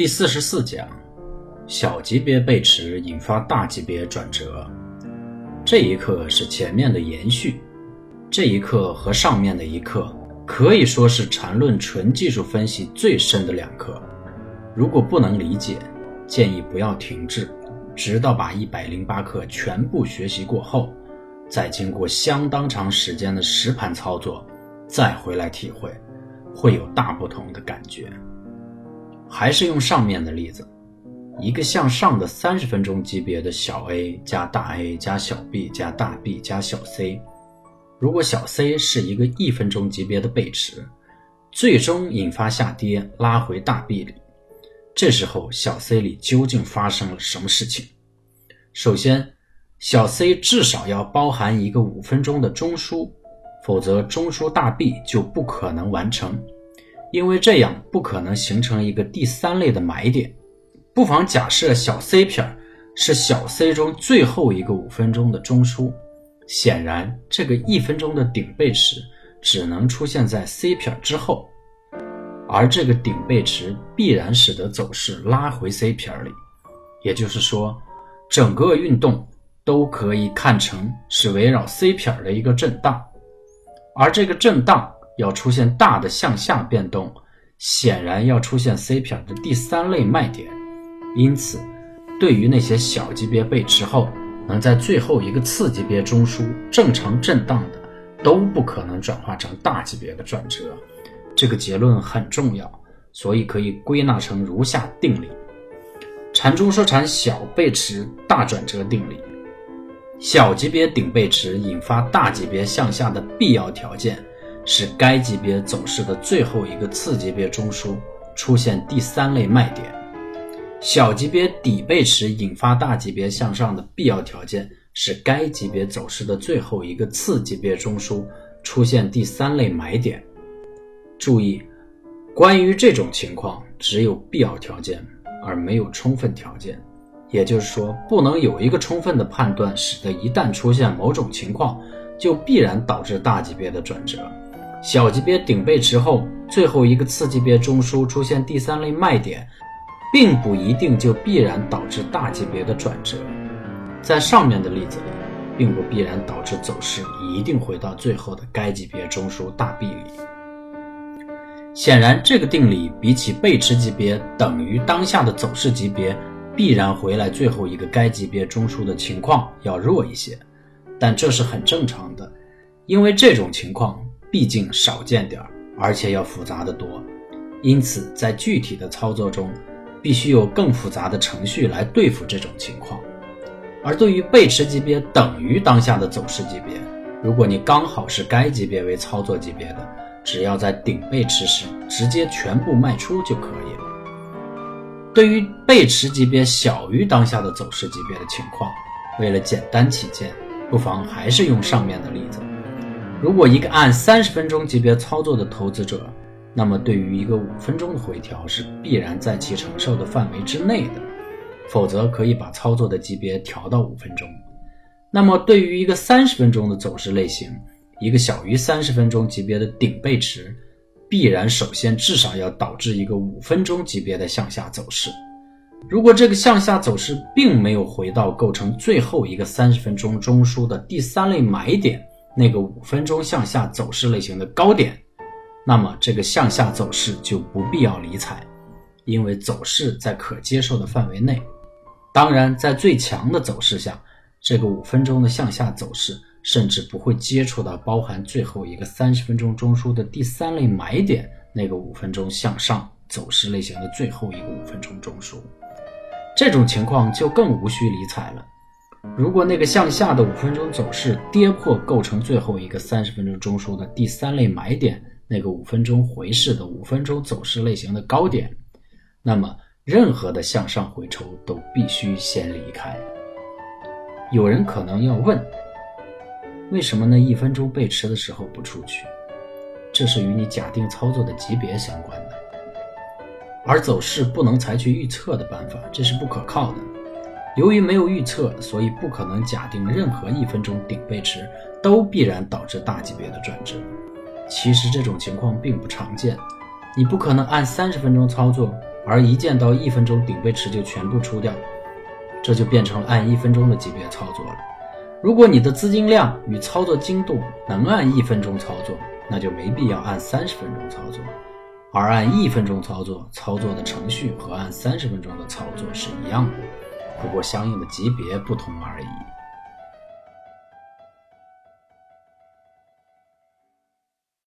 第四十四讲，小级别背驰引发大级别转折。这一课是前面的延续，这一课和上面的一课可以说是缠论纯技术分析最深的两课。如果不能理解，建议不要停滞，直到把一百零八课全部学习过后，再经过相当长时间的实盘操作，再回来体会，会有大不同的感觉。还是用上面的例子，一个向上的三十分钟级别的小 A 加大 A 加小 B 加大 B 加小 C，如果小 C 是一个一分钟级别的背驰，最终引发下跌拉回大 B 里，这时候小 C 里究竟发生了什么事情？首先，小 C 至少要包含一个五分钟的中枢，否则中枢大 B 就不可能完成。因为这样不可能形成一个第三类的买点，不妨假设小 C 撇是小 C 中最后一个五分钟的中枢，显然这个一分钟的顶背驰只能出现在 C 撇之后，而这个顶背驰必然使得走势拉回 C 撇里，也就是说，整个运动都可以看成是围绕 C 撇的一个震荡，而这个震荡。要出现大的向下变动，显然要出现 C 撇的第三类卖点，因此，对于那些小级别背驰后能在最后一个次级别中枢正常震荡的，都不可能转化成大级别的转折。这个结论很重要，所以可以归纳成如下定理：缠中说缠小背驰大转折定理，小级别顶背驰引发大级别向下的必要条件。是该级别走势的最后一个次级别中枢出现第三类卖点，小级别底背驰引发大级别向上的必要条件是该级别走势的最后一个次级别中枢出现第三类买点。注意，关于这种情况只有必要条件而没有充分条件，也就是说，不能有一个充分的判断，使得一旦出现某种情况，就必然导致大级别的转折。小级别顶背驰后，最后一个次级别中枢出现第三类卖点，并不一定就必然导致大级别的转折。在上面的例子里，并不必然导致走势一定回到最后的该级别中枢大臂里。显然，这个定理比起背驰级别等于当下的走势级别必然回来最后一个该级别中枢的情况要弱一些，但这是很正常的，因为这种情况。毕竟少见点儿，而且要复杂的多，因此在具体的操作中，必须有更复杂的程序来对付这种情况。而对于背驰级别等于当下的走势级别，如果你刚好是该级别为操作级别的，只要在顶背驰时直接全部卖出就可以了。对于背驰级别小于当下的走势级别的情况，为了简单起见，不妨还是用上面的例子。如果一个按三十分钟级别操作的投资者，那么对于一个五分钟的回调是必然在其承受的范围之内的，否则可以把操作的级别调到五分钟。那么对于一个三十分钟的走势类型，一个小于三十分钟级别的顶背驰，必然首先至少要导致一个五分钟级别的向下走势。如果这个向下走势并没有回到构成最后一个三十分钟中枢的第三类买点。那个五分钟向下走势类型的高点，那么这个向下走势就不必要理睬，因为走势在可接受的范围内。当然，在最强的走势下，这个五分钟的向下走势甚至不会接触到包含最后一个三十分钟中枢的第三类买点那个五分钟向上走势类型的最后一个五分钟中枢，这种情况就更无需理睬了。如果那个向下的五分钟走势跌破构成最后一个三十分钟中枢的第三类买点，那个五分钟回势的五分钟走势类型的高点，那么任何的向上回抽都必须先离开。有人可能要问，为什么那一分钟背驰的时候不出去？这是与你假定操作的级别相关的，而走势不能采取预测的办法，这是不可靠的。由于没有预测，所以不可能假定任何一分钟顶背驰都必然导致大级别的转折。其实这种情况并不常见，你不可能按三十分钟操作，而一键到一分钟顶背驰就全部出掉，这就变成了按一分钟的级别操作了。如果你的资金量与操作精度能按一分钟操作，那就没必要按三十分钟操作。而按一分钟操作，操作的程序和按三十分钟的操作是一样的，不过相应的级别不同而已。